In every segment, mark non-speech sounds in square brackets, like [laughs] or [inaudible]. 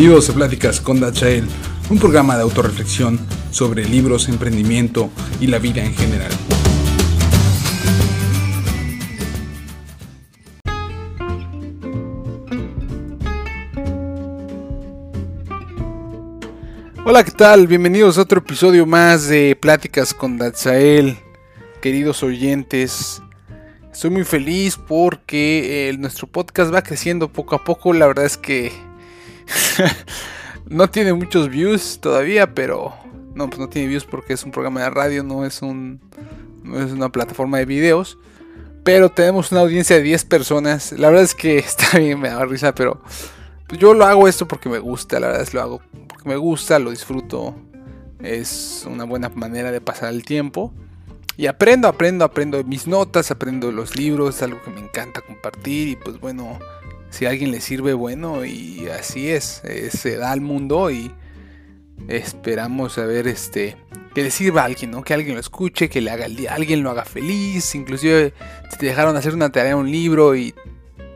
Bienvenidos a Pláticas con Dachael, un programa de autorreflexión sobre libros, emprendimiento y la vida en general. Hola, ¿qué tal? Bienvenidos a otro episodio más de Pláticas con Dachael, queridos oyentes. Estoy muy feliz porque eh, nuestro podcast va creciendo poco a poco. La verdad es que [laughs] no tiene muchos views todavía, pero no, pues no tiene views porque es un programa de radio, no es un no es una plataforma de videos. Pero tenemos una audiencia de 10 personas. La verdad es que [laughs] está bien, me da risa, pero pues yo lo hago esto porque me gusta, la verdad es que lo hago porque me gusta, lo disfruto. Es una buena manera de pasar el tiempo. Y aprendo, aprendo, aprendo mis notas, aprendo los libros, es algo que me encanta compartir y pues bueno, si a alguien le sirve, bueno, y así es, eh, se da al mundo y esperamos a ver este que le sirva a alguien, ¿no? Que alguien lo escuche, que le haga el día, alguien lo haga feliz, inclusive si te dejaron hacer una tarea, un libro y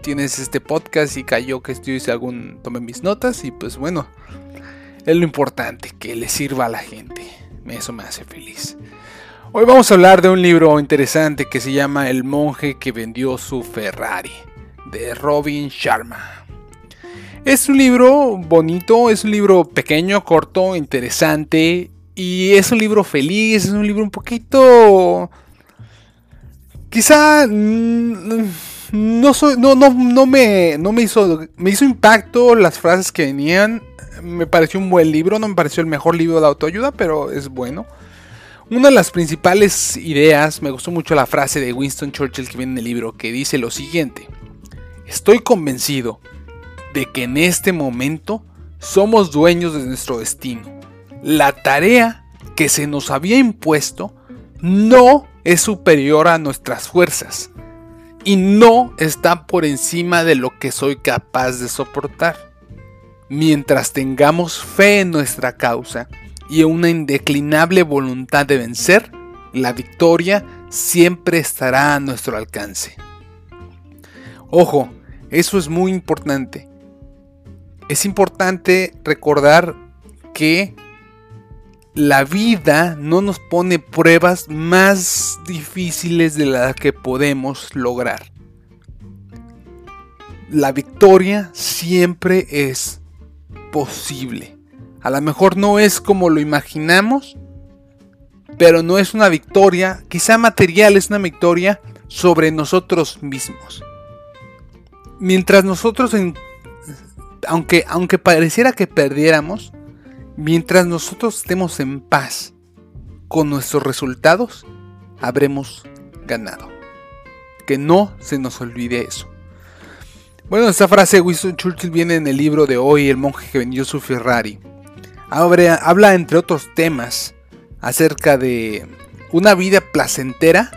tienes este podcast y cayó que yo hice algún, tomé mis notas y pues bueno, es lo importante, que le sirva a la gente, eso me hace feliz. Hoy vamos a hablar de un libro interesante que se llama El monje que vendió su Ferrari de Robin Sharma. Es un libro bonito, es un libro pequeño, corto, interesante y es un libro feliz, es un libro un poquito... Quizá mm, no, soy, no, no, no, me, no me, hizo, me hizo impacto las frases que venían. Me pareció un buen libro, no me pareció el mejor libro de autoayuda, pero es bueno. Una de las principales ideas, me gustó mucho la frase de Winston Churchill que viene en el libro, que dice lo siguiente. Estoy convencido de que en este momento somos dueños de nuestro destino. La tarea que se nos había impuesto no es superior a nuestras fuerzas y no está por encima de lo que soy capaz de soportar. Mientras tengamos fe en nuestra causa y una indeclinable voluntad de vencer, la victoria siempre estará a nuestro alcance. Ojo, eso es muy importante. Es importante recordar que la vida no nos pone pruebas más difíciles de las que podemos lograr. La victoria siempre es posible. A lo mejor no es como lo imaginamos, pero no es una victoria, quizá material, es una victoria sobre nosotros mismos mientras nosotros, aunque, aunque pareciera que perdiéramos, mientras nosotros estemos en paz con nuestros resultados, habremos ganado. Que no se nos olvide eso. Bueno, esta frase de Winston Churchill viene en el libro de hoy, El monje que vendió su Ferrari. Habla, habla entre otros temas acerca de una vida placentera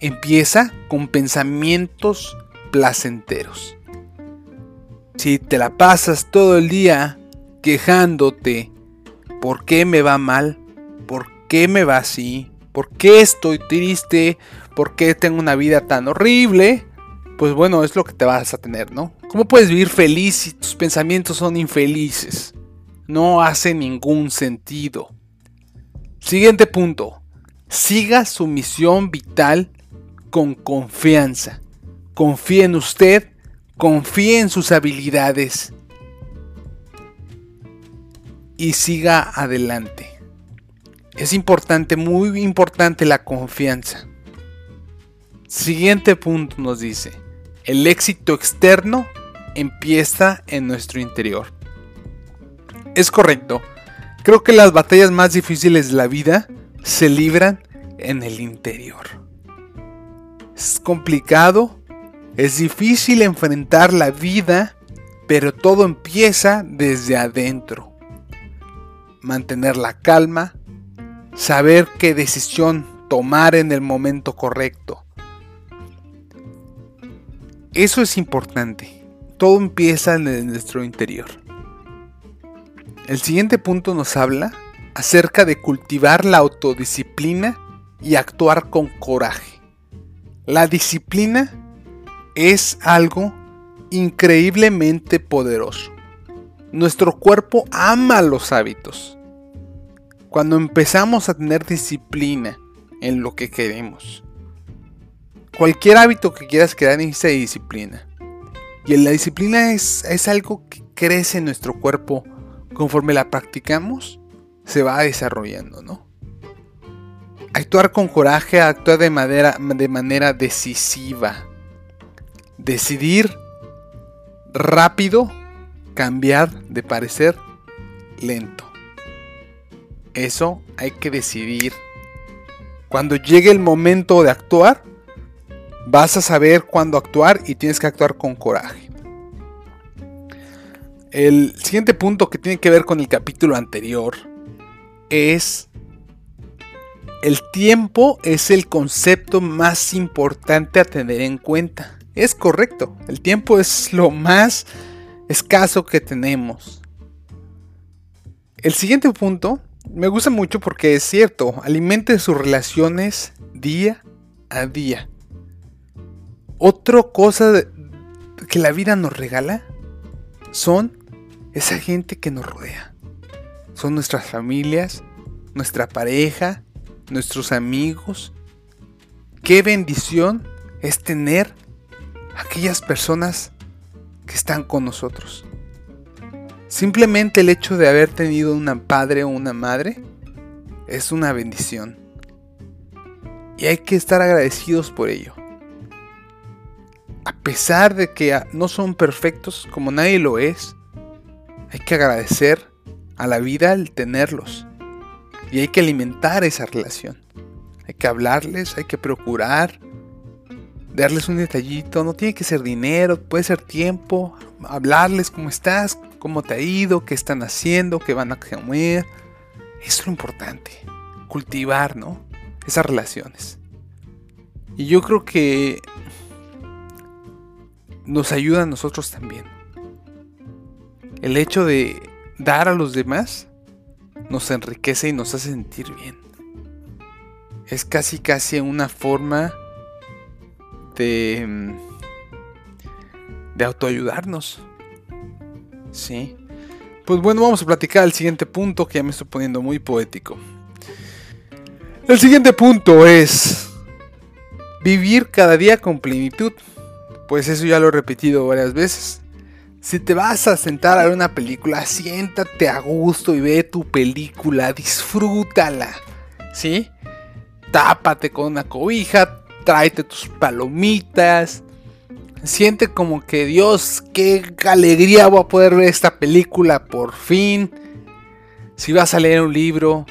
empieza con pensamientos placenteros. Si te la pasas todo el día quejándote, ¿por qué me va mal? ¿Por qué me va así? ¿Por qué estoy triste? ¿Por qué tengo una vida tan horrible? Pues bueno, es lo que te vas a tener, ¿no? ¿Cómo puedes vivir feliz si tus pensamientos son infelices? No hace ningún sentido. Siguiente punto. Siga su misión vital con confianza. Confíe en usted confíe en sus habilidades y siga adelante. Es importante, muy importante la confianza. Siguiente punto nos dice, el éxito externo empieza en nuestro interior. Es correcto, creo que las batallas más difíciles de la vida se libran en el interior. Es complicado, es difícil enfrentar la vida, pero todo empieza desde adentro. Mantener la calma, saber qué decisión tomar en el momento correcto. Eso es importante. Todo empieza en nuestro interior. El siguiente punto nos habla acerca de cultivar la autodisciplina y actuar con coraje. La disciplina es algo increíblemente poderoso. Nuestro cuerpo ama los hábitos. Cuando empezamos a tener disciplina en lo que queremos. Cualquier hábito que quieras crear necesita disciplina. Y la disciplina es, es algo que crece en nuestro cuerpo conforme la practicamos, se va desarrollando, ¿no? Actuar con coraje, actuar de manera, de manera decisiva. Decidir rápido, cambiar de parecer lento. Eso hay que decidir. Cuando llegue el momento de actuar, vas a saber cuándo actuar y tienes que actuar con coraje. El siguiente punto que tiene que ver con el capítulo anterior es el tiempo es el concepto más importante a tener en cuenta. Es correcto, el tiempo es lo más escaso que tenemos. El siguiente punto me gusta mucho porque es cierto, alimente sus relaciones día a día. Otra cosa que la vida nos regala son esa gente que nos rodea. Son nuestras familias, nuestra pareja, nuestros amigos. Qué bendición es tener aquellas personas que están con nosotros. Simplemente el hecho de haber tenido una padre o una madre es una bendición. Y hay que estar agradecidos por ello. A pesar de que no son perfectos como nadie lo es, hay que agradecer a la vida el tenerlos. Y hay que alimentar esa relación. Hay que hablarles, hay que procurar darles un detallito. No tiene que ser dinero, puede ser tiempo. Hablarles cómo estás, cómo te ha ido, qué están haciendo, qué van a comer. Eso es lo importante. Cultivar, ¿no? Esas relaciones. Y yo creo que nos ayuda a nosotros también. El hecho de dar a los demás nos enriquece y nos hace sentir bien. Es casi casi una forma de autoayudarnos. Sí. Pues bueno, vamos a platicar el siguiente punto que ya me estoy poniendo muy poético. El siguiente punto es vivir cada día con plenitud. Pues eso ya lo he repetido varias veces. Si te vas a sentar a ver una película, siéntate a gusto y ve tu película, disfrútala. ¿Sí? Tápate con una cobija, tráete tus palomitas. Siente como que Dios, qué alegría voy a poder ver esta película por fin. Si vas a leer un libro,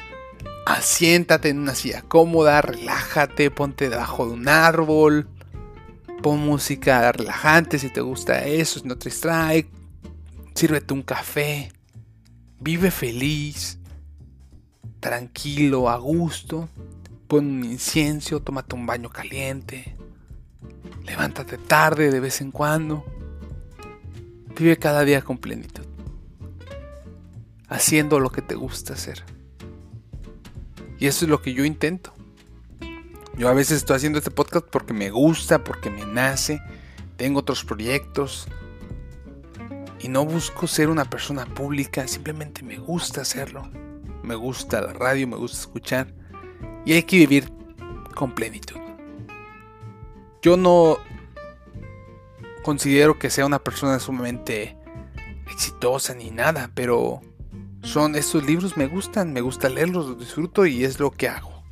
asiéntate en una silla cómoda, relájate, ponte debajo de un árbol Pon música relajante si te gusta eso, si no te distrae. Sírvete un café. Vive feliz. Tranquilo, a gusto. Pon un incienso, tómate un baño caliente. Levántate tarde de vez en cuando. Vive cada día con plenitud. Haciendo lo que te gusta hacer. Y eso es lo que yo intento. Yo a veces estoy haciendo este podcast porque me gusta, porque me nace, tengo otros proyectos y no busco ser una persona pública, simplemente me gusta hacerlo. Me gusta la radio, me gusta escuchar y hay que vivir con plenitud. Yo no considero que sea una persona sumamente exitosa ni nada, pero son estos libros me gustan, me gusta leerlos, los disfruto y es lo que hago.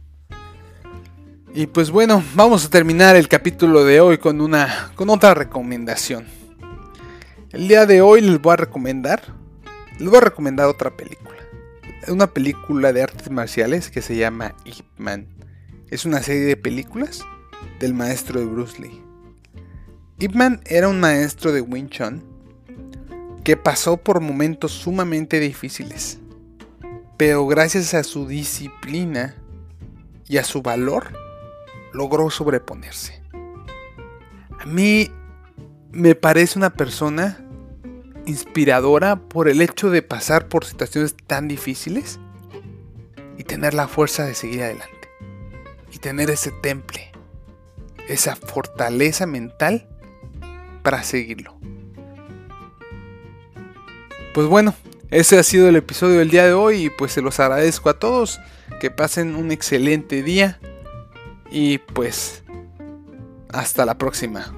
Y pues bueno, vamos a terminar el capítulo de hoy con una con otra recomendación. El día de hoy les voy a recomendar les voy a recomendar otra película. Una película de artes marciales que se llama Ip Man. Es una serie de películas del maestro de Bruce Lee. Ip Man era un maestro de Wing Chun que pasó por momentos sumamente difíciles. Pero gracias a su disciplina y a su valor, logró sobreponerse. A mí me parece una persona inspiradora por el hecho de pasar por situaciones tan difíciles y tener la fuerza de seguir adelante. Y tener ese temple, esa fortaleza mental para seguirlo. Pues bueno, ese ha sido el episodio del día de hoy y pues se los agradezco a todos. Que pasen un excelente día y pues hasta la próxima.